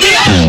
Yeah.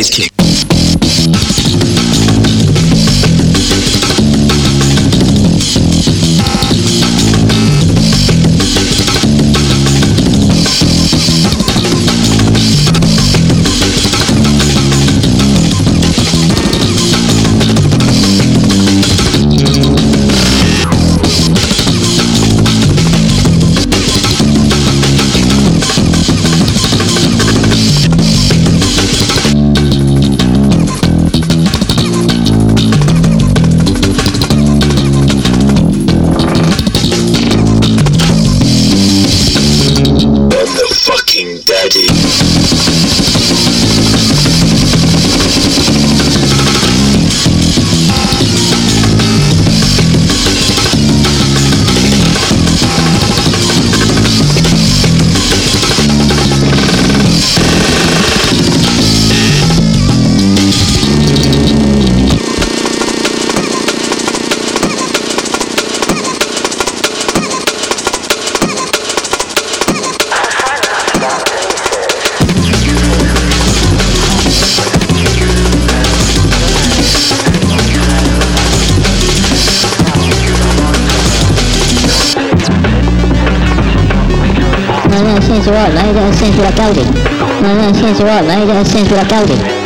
Bass kick. Sensual Gaudi. La sensual, la idea sensual Gaudi.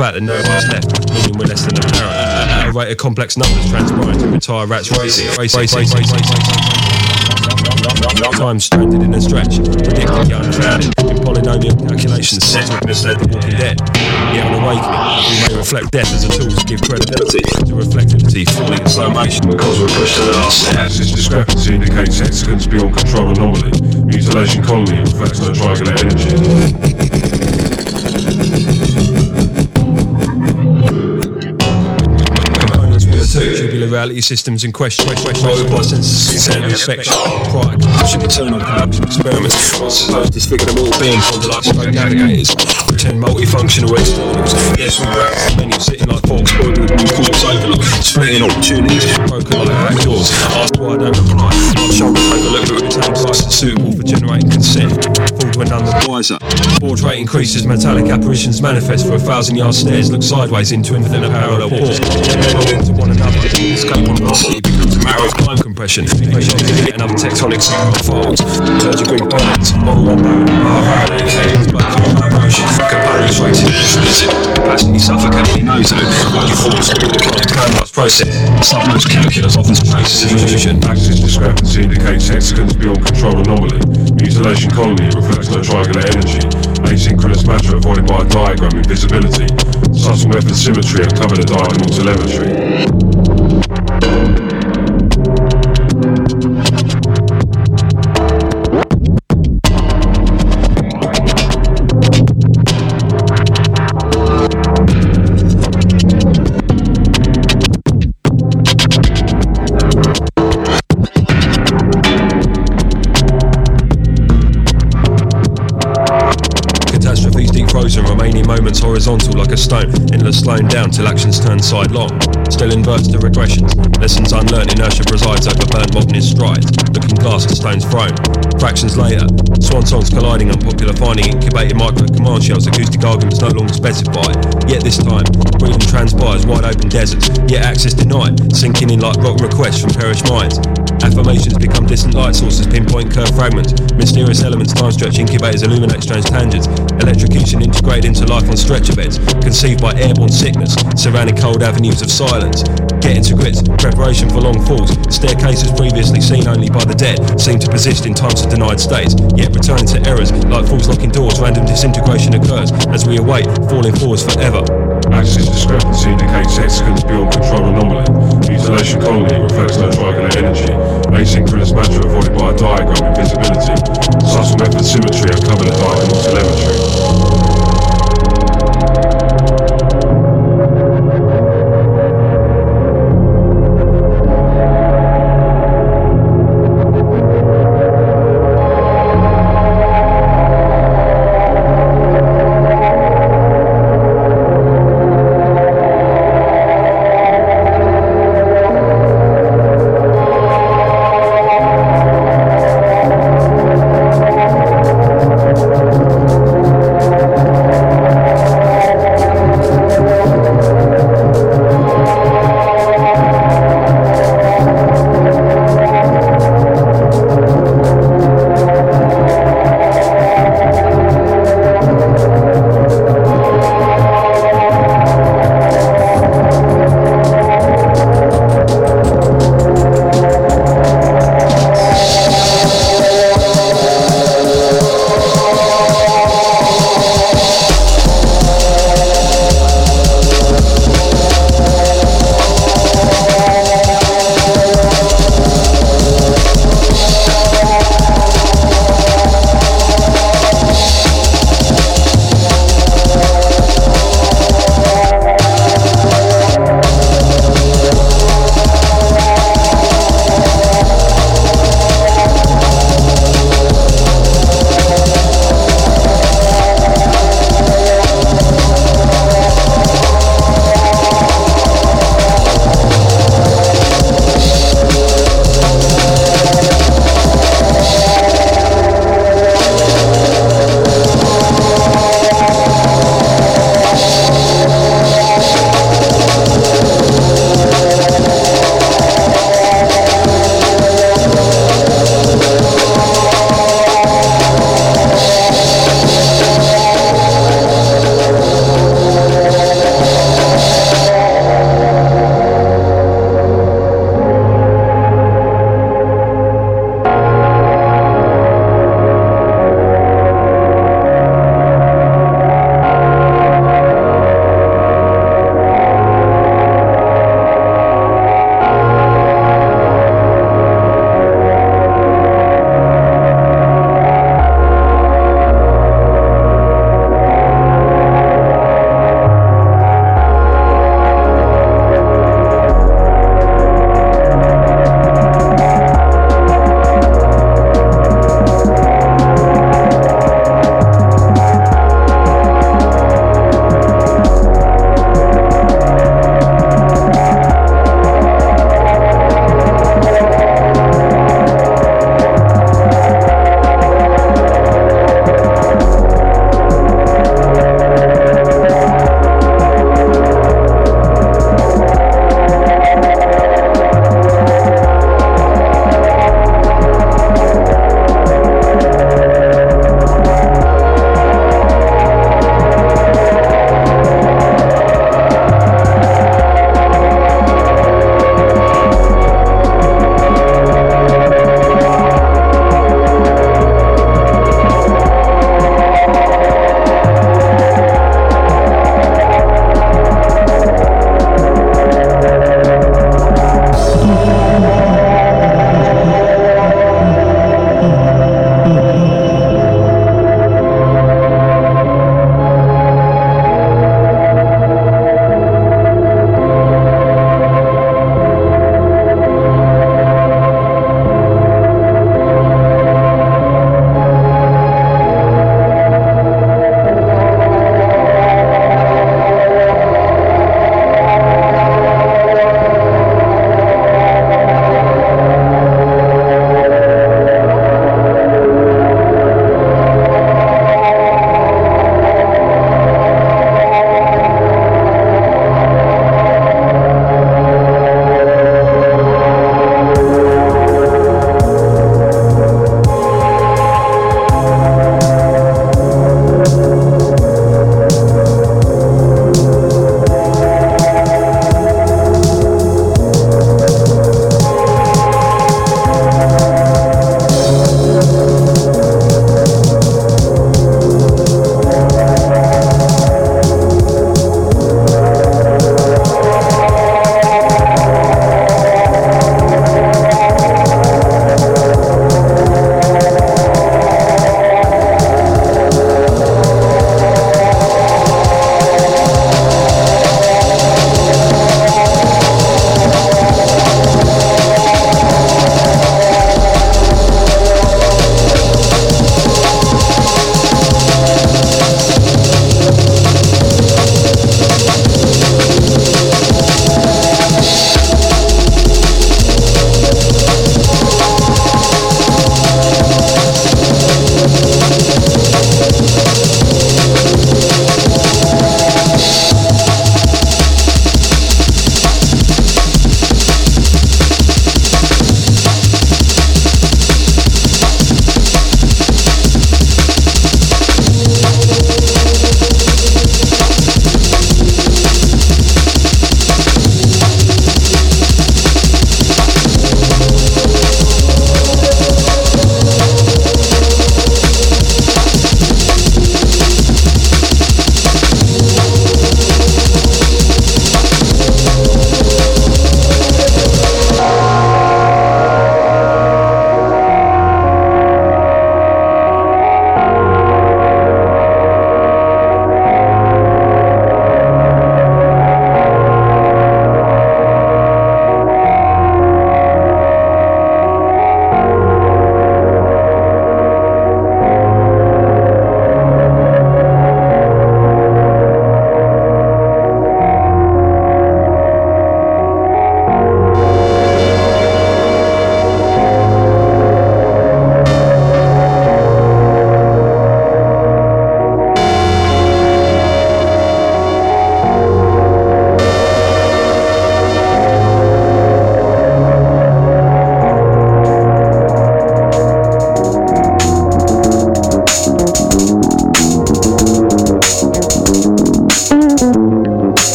Fact that no one's left, meaning we're less than apparent. At a rate of complex numbers transpiring to retire rats racing, Time stranded in a stretch, predicted the unfounded, in polynomial calculations set to misled the walking dead. Yet on awakening, we may reflect death as a tool to give credibility to reflectivity falling in slow motion because we're pushed to the last step. This discrepancy indicates hexagons beyond control anomaly. Mutilation colony reflects no triangular energy. Reality systems in question. Robot senses center affection. Prior condition, internal conduction experiments. Disfigure them all being like stroke navigators. Pretend multifunctional externals. Yes, we practice many sitting like forks, spoiled with corpse overlook. Splitting opportunities. Broken like back doors. Asked why I don't reply. My shoulders overlook but retain license suitable for generating consent. Fooled when none the wiser. Baud rate increases, metallic apparitions manifest for a thousand yard stares. Look sideways into infinite parallel ports. Into one another. Escape on velocity becomes a matter time compression. Get another tectonic one bone. Motion. Components rated. Capacity suffocatingly noted. What you force through the canvas process. Submost calculus often traces illusion. Axis discrepancy indicates hexagons beyond control anomaly. Mutilation colony reflects no triangular energy. Asynchronous matter avoided by a diagram invisibility. Subtle method symmetry uncovered a diagonal telemetry. Stone, endless slowing down till actions turn sidelong. Still inverts the regressions, lessons unlearned, inertia presides over burnt modernist strides, looking glass to stones thrown. Fractions later, swan songs colliding, unpopular finding, incubated micro command shells, acoustic arguments no longer specified. Yet this time, breathing transpires wide open deserts, yet access denied, sinking in like rock requests from perished minds. Affirmations become distant light sources, pinpoint curve fragments, mysterious elements, time stretch incubators illuminate strange tangents, electrocution integrated into life on stretcher beds, conceived by airborne sickness, surrounding cold avenues of silence. Getting to grips, preparation for long falls, staircases previously seen only by the dead seem to persist in times of denied states, yet returning to errors like falls locking doors, random disintegration occurs as we await falling forwards forever. Axis discrepancy indicates hexagons beyond control anomaly. Mutilation colony reflects no triangular energy. Asynchronous matter avoided by a diagram invisibility. Subtle method symmetry uncovered a diagonal telemetry.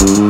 Wow.